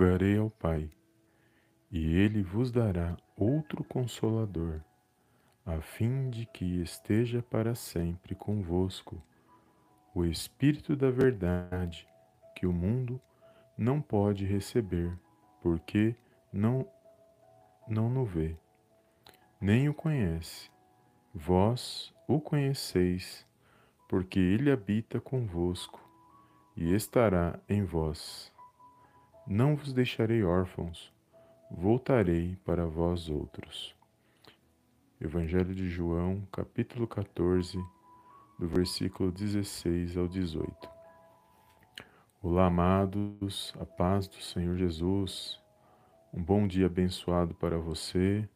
rogarei ao Pai, e ele vos dará outro consolador, a fim de que esteja para sempre convosco o Espírito da Verdade, que o mundo não pode receber, porque não não no vê, nem o conhece. Vós o conheceis, porque ele habita convosco e estará em vós. Não vos deixarei órfãos, voltarei para vós outros. Evangelho de João, capítulo 14, do versículo 16 ao 18. Olá, amados, a paz do Senhor Jesus. Um bom dia abençoado para você.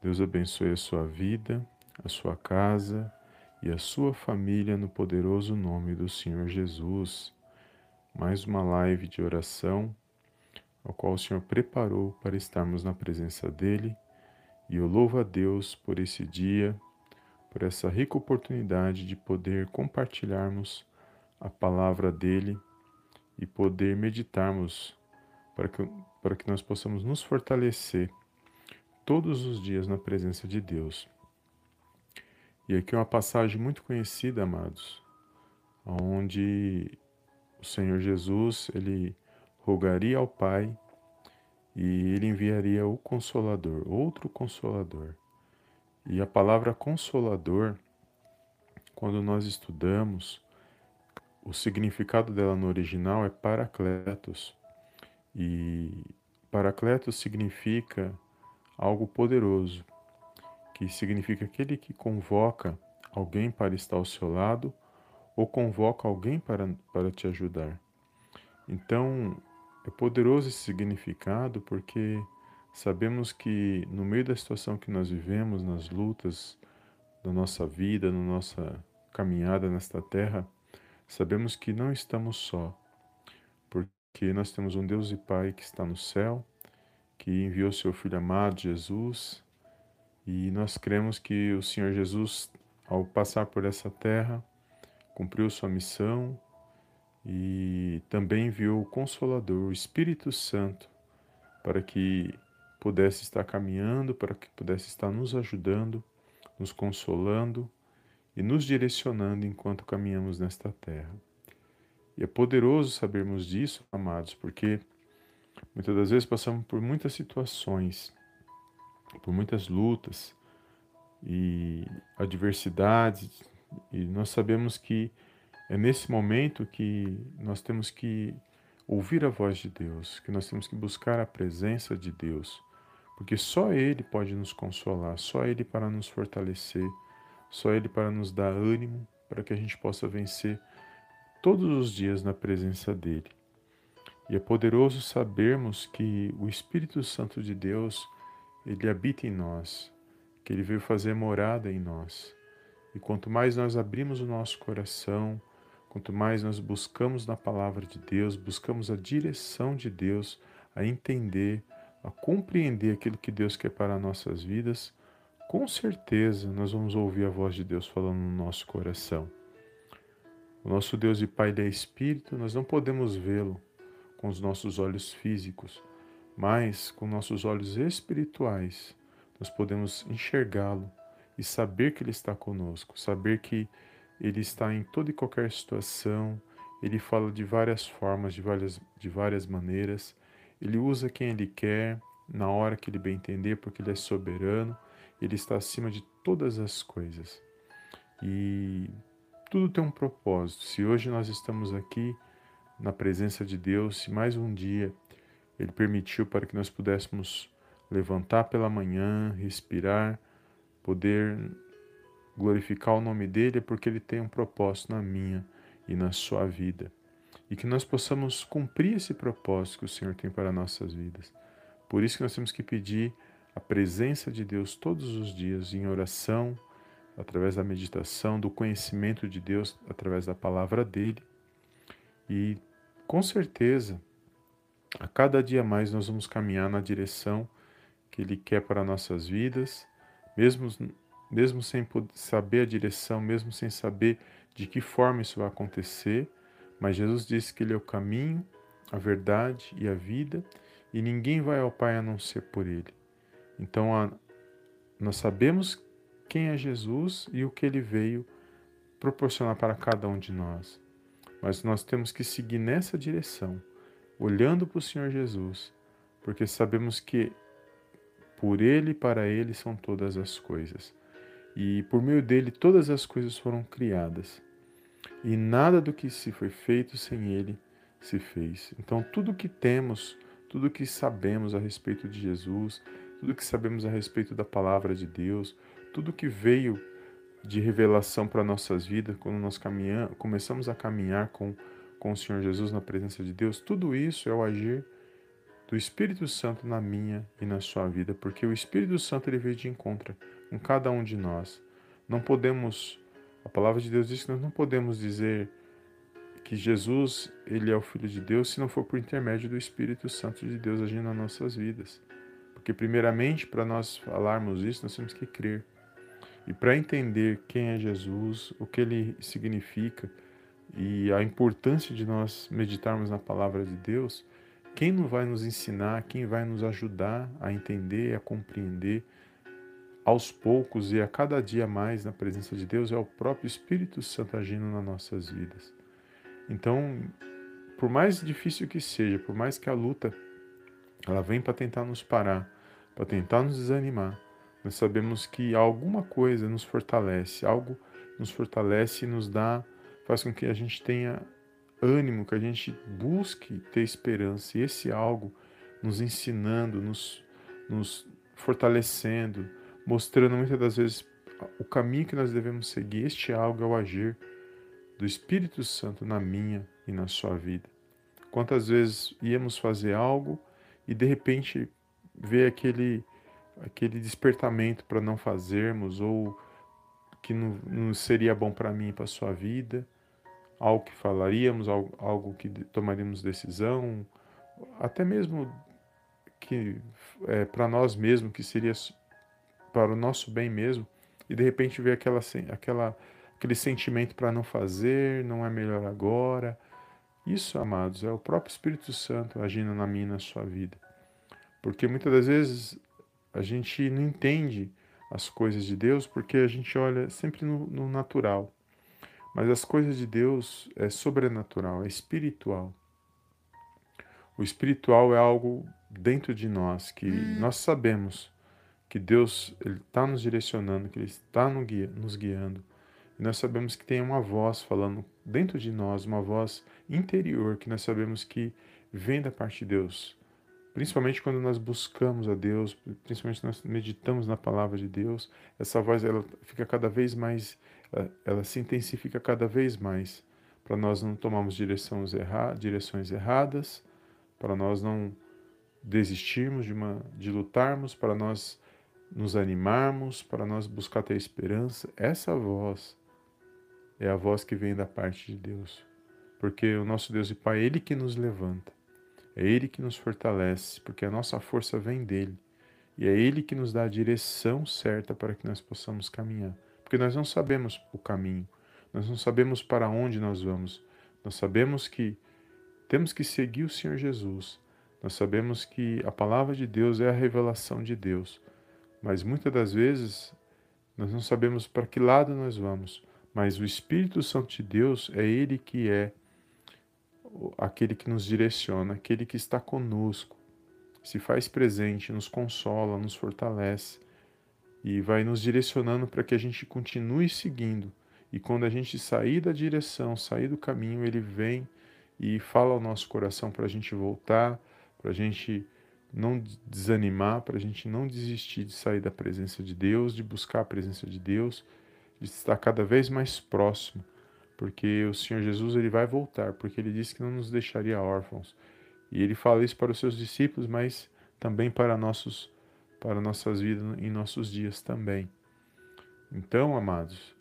Deus abençoe a sua vida, a sua casa e a sua família no poderoso nome do Senhor Jesus. Mais uma live de oração, ao qual o Senhor preparou para estarmos na presença dEle. E eu louvo a Deus por esse dia, por essa rica oportunidade de poder compartilharmos a palavra dEle e poder meditarmos para que, para que nós possamos nos fortalecer todos os dias na presença de Deus. E aqui é uma passagem muito conhecida, amados, onde o Senhor Jesus, ele rogaria ao Pai e ele enviaria o consolador, outro consolador. E a palavra consolador, quando nós estudamos, o significado dela no original é paracletos. E paracletos significa algo poderoso, que significa aquele que convoca alguém para estar ao seu lado ou convoca alguém para, para te ajudar. Então, é poderoso esse significado porque sabemos que no meio da situação que nós vivemos, nas lutas da nossa vida, na nossa caminhada nesta terra, sabemos que não estamos só, porque nós temos um Deus e Pai que está no céu, que enviou seu Filho amado Jesus, e nós cremos que o Senhor Jesus, ao passar por essa terra, cumpriu sua missão e também enviou o Consolador, o Espírito Santo, para que pudesse estar caminhando, para que pudesse estar nos ajudando, nos consolando e nos direcionando enquanto caminhamos nesta terra. E é poderoso sabermos disso, amados, porque muitas das vezes passamos por muitas situações, por muitas lutas e adversidades, e nós sabemos que é nesse momento que nós temos que ouvir a voz de Deus, que nós temos que buscar a presença de Deus, porque só Ele pode nos consolar, só Ele para nos fortalecer, só Ele para nos dar ânimo, para que a gente possa vencer todos os dias na presença dEle. E é poderoso sabermos que o Espírito Santo de Deus, ele habita em nós, que ele veio fazer morada em nós. E quanto mais nós abrimos o nosso coração, quanto mais nós buscamos na palavra de Deus, buscamos a direção de Deus, a entender, a compreender aquilo que Deus quer para nossas vidas, com certeza nós vamos ouvir a voz de Deus falando no nosso coração. O nosso Deus e Pai é Espírito, nós não podemos vê-lo com os nossos olhos físicos, mas com nossos olhos espirituais nós podemos enxergá-lo e saber que Ele está conosco, saber que Ele está em toda e qualquer situação, Ele fala de várias formas, de várias, de várias maneiras, Ele usa quem Ele quer, na hora que Ele bem entender, porque Ele é soberano ele está acima de todas as coisas. E tudo tem um propósito. Se hoje nós estamos aqui na presença de Deus, se mais um dia Ele permitiu para que nós pudéssemos levantar pela manhã, respirar, poder glorificar o nome dele, é porque Ele tem um propósito na minha e na sua vida. E que nós possamos cumprir esse propósito que o Senhor tem para nossas vidas. Por isso que nós temos que pedir a presença de Deus todos os dias em oração, através da meditação, do conhecimento de Deus através da palavra dele. E com certeza, a cada dia mais nós vamos caminhar na direção que ele quer para nossas vidas, mesmo mesmo sem saber a direção, mesmo sem saber de que forma isso vai acontecer, mas Jesus disse que ele é o caminho, a verdade e a vida, e ninguém vai ao Pai a não ser por Ele. Então, a, nós sabemos quem é Jesus e o que Ele veio proporcionar para cada um de nós. Mas nós temos que seguir nessa direção, olhando para o Senhor Jesus, porque sabemos que por Ele e para Ele são todas as coisas. E por meio dele todas as coisas foram criadas. E nada do que se foi feito sem Ele se fez. Então, tudo que temos, tudo que sabemos a respeito de Jesus, tudo que sabemos a respeito da palavra de Deus, tudo que veio de revelação para nossas vidas, quando nós caminhamos, começamos a caminhar com, com o Senhor Jesus na presença de Deus, tudo isso é o agir do Espírito Santo na minha e na sua vida, porque o Espírito Santo ele veio de encontro com cada um de nós. Não podemos, a palavra de Deus diz que nós não podemos dizer que Jesus ele é o Filho de Deus se não for por intermédio do Espírito Santo de Deus agindo nas nossas vidas. Porque, primeiramente, para nós falarmos isso, nós temos que crer. E para entender quem é Jesus, o que ele significa e a importância de nós meditarmos na palavra de Deus, quem não vai nos ensinar, quem vai nos ajudar a entender, a compreender aos poucos e a cada dia mais na presença de Deus é o próprio Espírito Santo agindo nas nossas vidas. Então, por mais difícil que seja, por mais que a luta ela vem para tentar nos parar, para tentar nos desanimar, nós sabemos que alguma coisa nos fortalece, algo nos fortalece e nos dá, faz com que a gente tenha ânimo, que a gente busque ter esperança. E esse algo nos ensinando, nos, nos fortalecendo, mostrando muitas das vezes o caminho que nós devemos seguir. Este algo é o agir do Espírito Santo na minha e na sua vida. Quantas vezes íamos fazer algo e de repente ver aquele aquele despertamento para não fazermos ou que não, não seria bom para mim e para sua vida, algo que falaríamos, algo, algo que tomaríamos decisão, até mesmo que é, para nós mesmos, que seria para o nosso bem mesmo, e de repente ver aquela, aquela, aquele sentimento para não fazer, não é melhor agora. Isso, amados, é o próprio Espírito Santo agindo na minha e na sua vida. Porque muitas das vezes a gente não entende as coisas de Deus porque a gente olha sempre no, no natural. Mas as coisas de Deus é sobrenatural, é espiritual. O espiritual é algo dentro de nós que hum. nós sabemos que Deus ele está nos direcionando, que Ele está nos guiando. E nós sabemos que tem uma voz falando dentro de nós, uma voz interior que nós sabemos que vem da parte de Deus. Principalmente quando nós buscamos a Deus, principalmente nós meditamos na palavra de Deus, essa voz ela fica cada vez mais, ela, ela se intensifica cada vez mais, para nós não tomarmos direções, erra, direções erradas, para nós não desistirmos de, uma, de lutarmos, para nós nos animarmos, para nós buscar ter esperança. Essa voz é a voz que vem da parte de Deus, porque o nosso Deus e Pai, Ele que nos levanta. É Ele que nos fortalece, porque a nossa força vem dele. E é Ele que nos dá a direção certa para que nós possamos caminhar. Porque nós não sabemos o caminho, nós não sabemos para onde nós vamos. Nós sabemos que temos que seguir o Senhor Jesus. Nós sabemos que a palavra de Deus é a revelação de Deus. Mas muitas das vezes nós não sabemos para que lado nós vamos. Mas o Espírito Santo de Deus é Ele que é aquele que nos direciona, aquele que está conosco, se faz presente, nos consola, nos fortalece e vai nos direcionando para que a gente continue seguindo. E quando a gente sair da direção, sair do caminho, ele vem e fala ao nosso coração para a gente voltar, para a gente não desanimar, para a gente não desistir de sair da presença de Deus, de buscar a presença de Deus, de estar cada vez mais próximo porque o Senhor Jesus ele vai voltar, porque ele disse que não nos deixaria órfãos. E ele fala isso para os seus discípulos, mas também para nossos para nossas vidas em nossos dias também. Então, amados,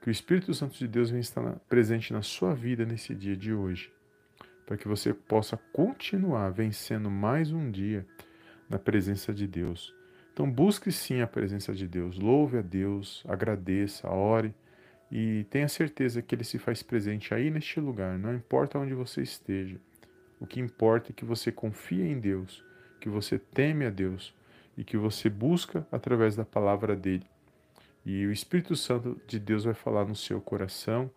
que o Espírito Santo de Deus venha estar presente na sua vida nesse dia de hoje, para que você possa continuar vencendo mais um dia na presença de Deus. Então, busque sim a presença de Deus, louve a Deus, agradeça, ore e tenha certeza que Ele se faz presente aí neste lugar, não importa onde você esteja. O que importa é que você confia em Deus, que você teme a Deus e que você busca através da palavra dele. E o Espírito Santo de Deus vai falar no seu coração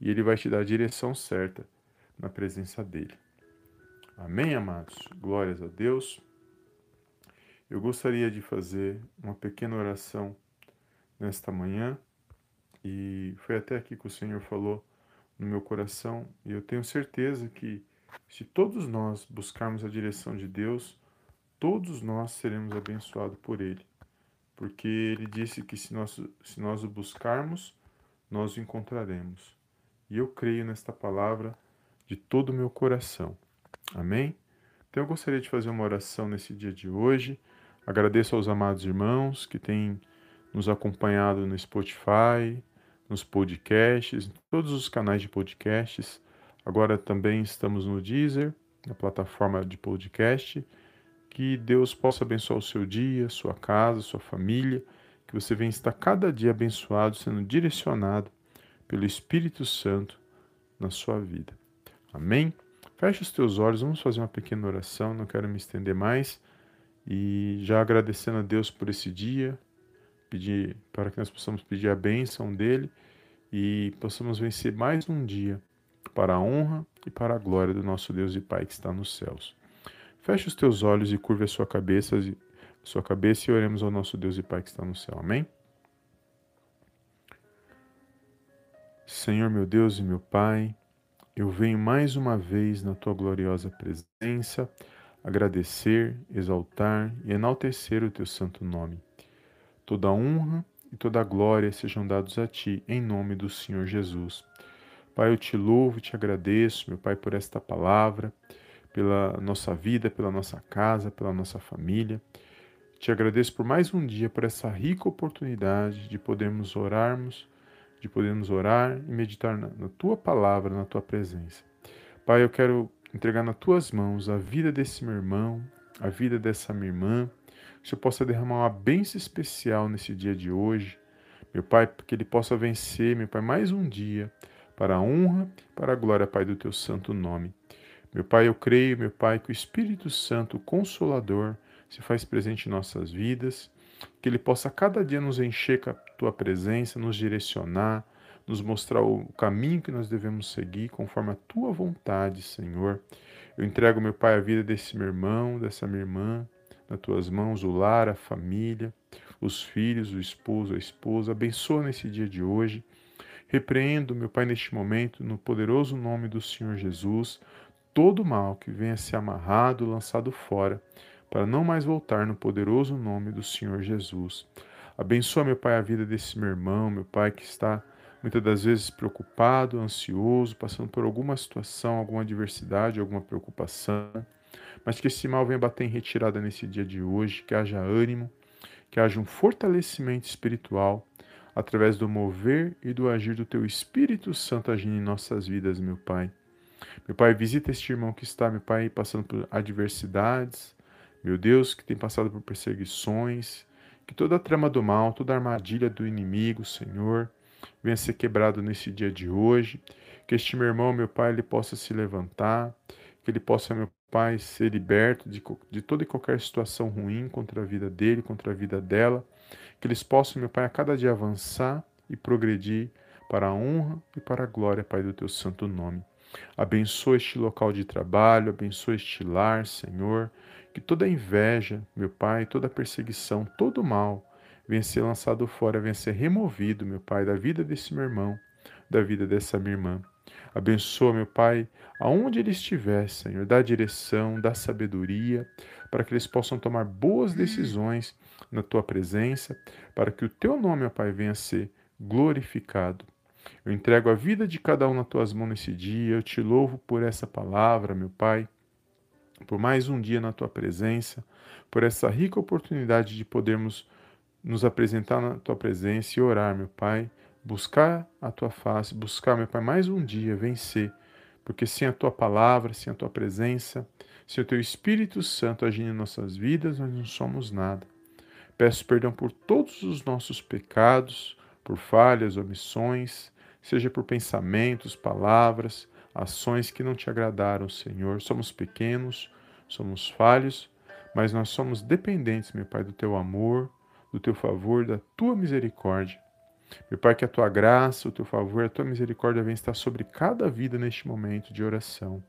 e ele vai te dar a direção certa na presença dele. Amém, amados? Glórias a Deus. Eu gostaria de fazer uma pequena oração nesta manhã e foi até aqui que o Senhor falou no meu coração e eu tenho certeza que se todos nós buscarmos a direção de Deus, todos nós seremos abençoados por Ele, porque Ele disse que se nós, se nós o buscarmos, nós o encontraremos. E eu creio nesta palavra de todo o meu coração. Amém? Então eu gostaria de fazer uma oração nesse dia de hoje. Agradeço aos amados irmãos que têm nos acompanhado no Spotify, nos podcasts, em todos os canais de podcasts. Agora também estamos no Deezer, na plataforma de podcast. Que Deus possa abençoar o seu dia, sua casa, sua família. Que você venha estar cada dia abençoado, sendo direcionado pelo Espírito Santo na sua vida. Amém? Feche os teus olhos, vamos fazer uma pequena oração, não quero me estender mais. E já agradecendo a Deus por esse dia, pedir para que nós possamos pedir a bênção dele e possamos vencer mais um dia para a honra e para a glória do nosso Deus e Pai que está nos céus. Feche os teus olhos e curve a sua cabeça, sua cabeça e oremos ao nosso Deus e Pai que está no céu. Amém? Senhor meu Deus e meu Pai, eu venho mais uma vez na tua gloriosa presença agradecer, exaltar e enaltecer o teu santo nome. Toda honra e toda glória sejam dados a ti, em nome do Senhor Jesus. Pai, eu te louvo e te agradeço, meu Pai, por esta palavra, pela nossa vida, pela nossa casa, pela nossa família. Te agradeço por mais um dia, por essa rica oportunidade de podermos orarmos de podermos orar e meditar na, na tua palavra, na tua presença. Pai, eu quero entregar nas tuas mãos a vida desse meu irmão, a vida dessa minha irmã, que o Senhor possa derramar uma bênção especial nesse dia de hoje. Meu Pai, que ele possa vencer, meu Pai, mais um dia, para a honra, para a glória, Pai, do teu santo nome. Meu Pai, eu creio, meu Pai, que o Espírito Santo, o Consolador, se faz presente em nossas vidas que Ele possa cada dia nos encher com a Tua presença, nos direcionar, nos mostrar o caminho que nós devemos seguir conforme a Tua vontade, Senhor. Eu entrego, meu Pai, a vida desse meu irmão, dessa minha irmã, nas Tuas mãos, o lar, a família, os filhos, o esposo, a esposa. Abençoa nesse dia de hoje. Repreendo, meu Pai, neste momento, no poderoso nome do Senhor Jesus, todo mal que venha ser amarrado, lançado fora para não mais voltar no poderoso nome do Senhor Jesus. Abençoa, meu Pai, a vida desse meu irmão, meu Pai, que está muitas das vezes preocupado, ansioso, passando por alguma situação, alguma adversidade, alguma preocupação, mas que esse mal venha bater em retirada nesse dia de hoje, que haja ânimo, que haja um fortalecimento espiritual através do mover e do agir do Teu Espírito Santo agindo em nossas vidas, meu Pai. Meu Pai, visita este irmão que está, meu Pai, passando por adversidades, meu Deus, que tem passado por perseguições, que toda a trama do mal, toda a armadilha do inimigo, Senhor, venha ser quebrado nesse dia de hoje. Que este meu irmão, meu Pai, ele possa se levantar, que ele possa, meu Pai, ser liberto de, de toda e qualquer situação ruim contra a vida dele, contra a vida dela. Que eles possam, meu Pai, a cada dia avançar e progredir para a honra e para a glória, Pai, do teu santo nome. Abençoa este local de trabalho, abençoa este lar, Senhor. Que toda inveja, meu Pai, toda perseguição, todo mal venha ser lançado fora, venha ser removido, meu Pai, da vida desse meu irmão, da vida dessa minha irmã. Abençoa, meu Pai, aonde ele estiver, Senhor, dá direção, dá sabedoria, para que eles possam tomar boas decisões na tua presença, para que o teu nome, meu Pai, venha ser glorificado. Eu entrego a vida de cada um nas tuas mãos nesse dia, eu te louvo por essa palavra, meu Pai. Por mais um dia na tua presença, por essa rica oportunidade de podermos nos apresentar na tua presença e orar, meu Pai, buscar a tua face, buscar, meu Pai, mais um dia vencer, porque sem a tua palavra, sem a tua presença, sem o teu Espírito Santo agindo em nossas vidas, nós não somos nada. Peço perdão por todos os nossos pecados, por falhas, omissões, seja por pensamentos, palavras, ações que não te agradaram, Senhor. Somos pequenos, somos falhos, mas nós somos dependentes, meu Pai, do teu amor, do teu favor, da tua misericórdia. Meu Pai, que a tua graça, o teu favor, a tua misericórdia venha estar sobre cada vida neste momento de oração.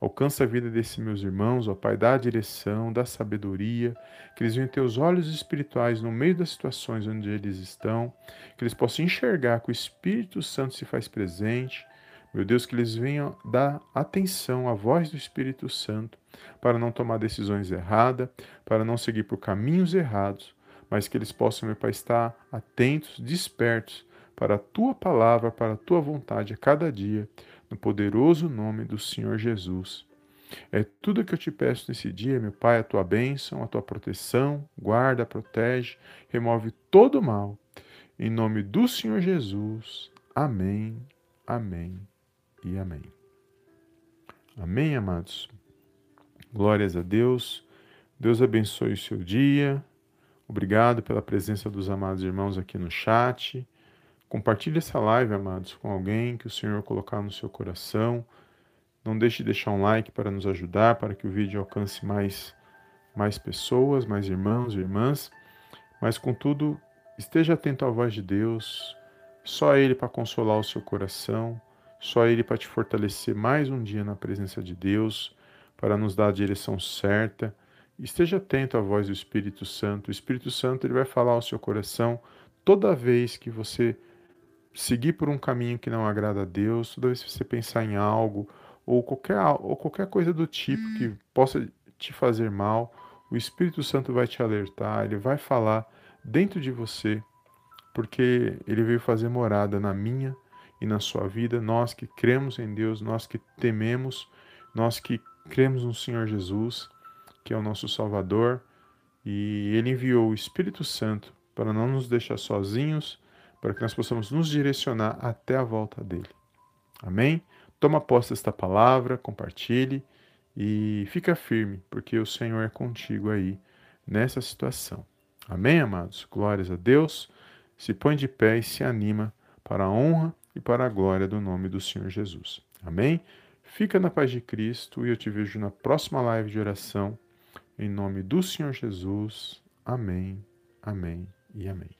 Alcança a vida desses meus irmãos, ó Pai, dá a direção, dá a sabedoria, que eles venham ter os olhos espirituais no meio das situações onde eles estão, que eles possam enxergar que o Espírito Santo se faz presente. Meu Deus, que eles venham dar atenção à voz do Espírito Santo para não tomar decisões erradas, para não seguir por caminhos errados, mas que eles possam, meu Pai, estar atentos, despertos para a tua palavra, para a tua vontade a cada dia no poderoso nome do Senhor Jesus. É tudo que eu te peço nesse dia, meu Pai, a tua bênção, a tua proteção, guarda, protege, remove todo o mal. Em nome do Senhor Jesus. Amém, amém e amém. Amém, amados. Glórias a Deus. Deus abençoe o seu dia. Obrigado pela presença dos amados irmãos aqui no chat. Compartilhe essa live, amados, com alguém que o Senhor colocar no seu coração. Não deixe de deixar um like para nos ajudar, para que o vídeo alcance mais, mais pessoas, mais irmãos e irmãs. Mas, contudo, esteja atento à voz de Deus. Só Ele para consolar o seu coração. Só Ele para te fortalecer mais um dia na presença de Deus, para nos dar a direção certa. Esteja atento à voz do Espírito Santo. O Espírito Santo ele vai falar ao seu coração toda vez que você seguir por um caminho que não agrada a Deus, toda vez que você pensar em algo ou qualquer, ou qualquer coisa do tipo que hum. possa te fazer mal, o Espírito Santo vai te alertar, ele vai falar dentro de você, porque ele veio fazer morada na minha e na sua vida. Nós que cremos em Deus, nós que tememos, nós que cremos no Senhor Jesus, que é o nosso Salvador, e ele enviou o Espírito Santo para não nos deixar sozinhos para que nós possamos nos direcionar até a volta dele. Amém? Toma posse desta palavra, compartilhe e fica firme, porque o Senhor é contigo aí nessa situação. Amém, amados? Glórias a Deus. Se põe de pé e se anima para a honra e para a glória do nome do Senhor Jesus. Amém? Fica na paz de Cristo e eu te vejo na próxima live de oração. Em nome do Senhor Jesus. Amém, amém e amém.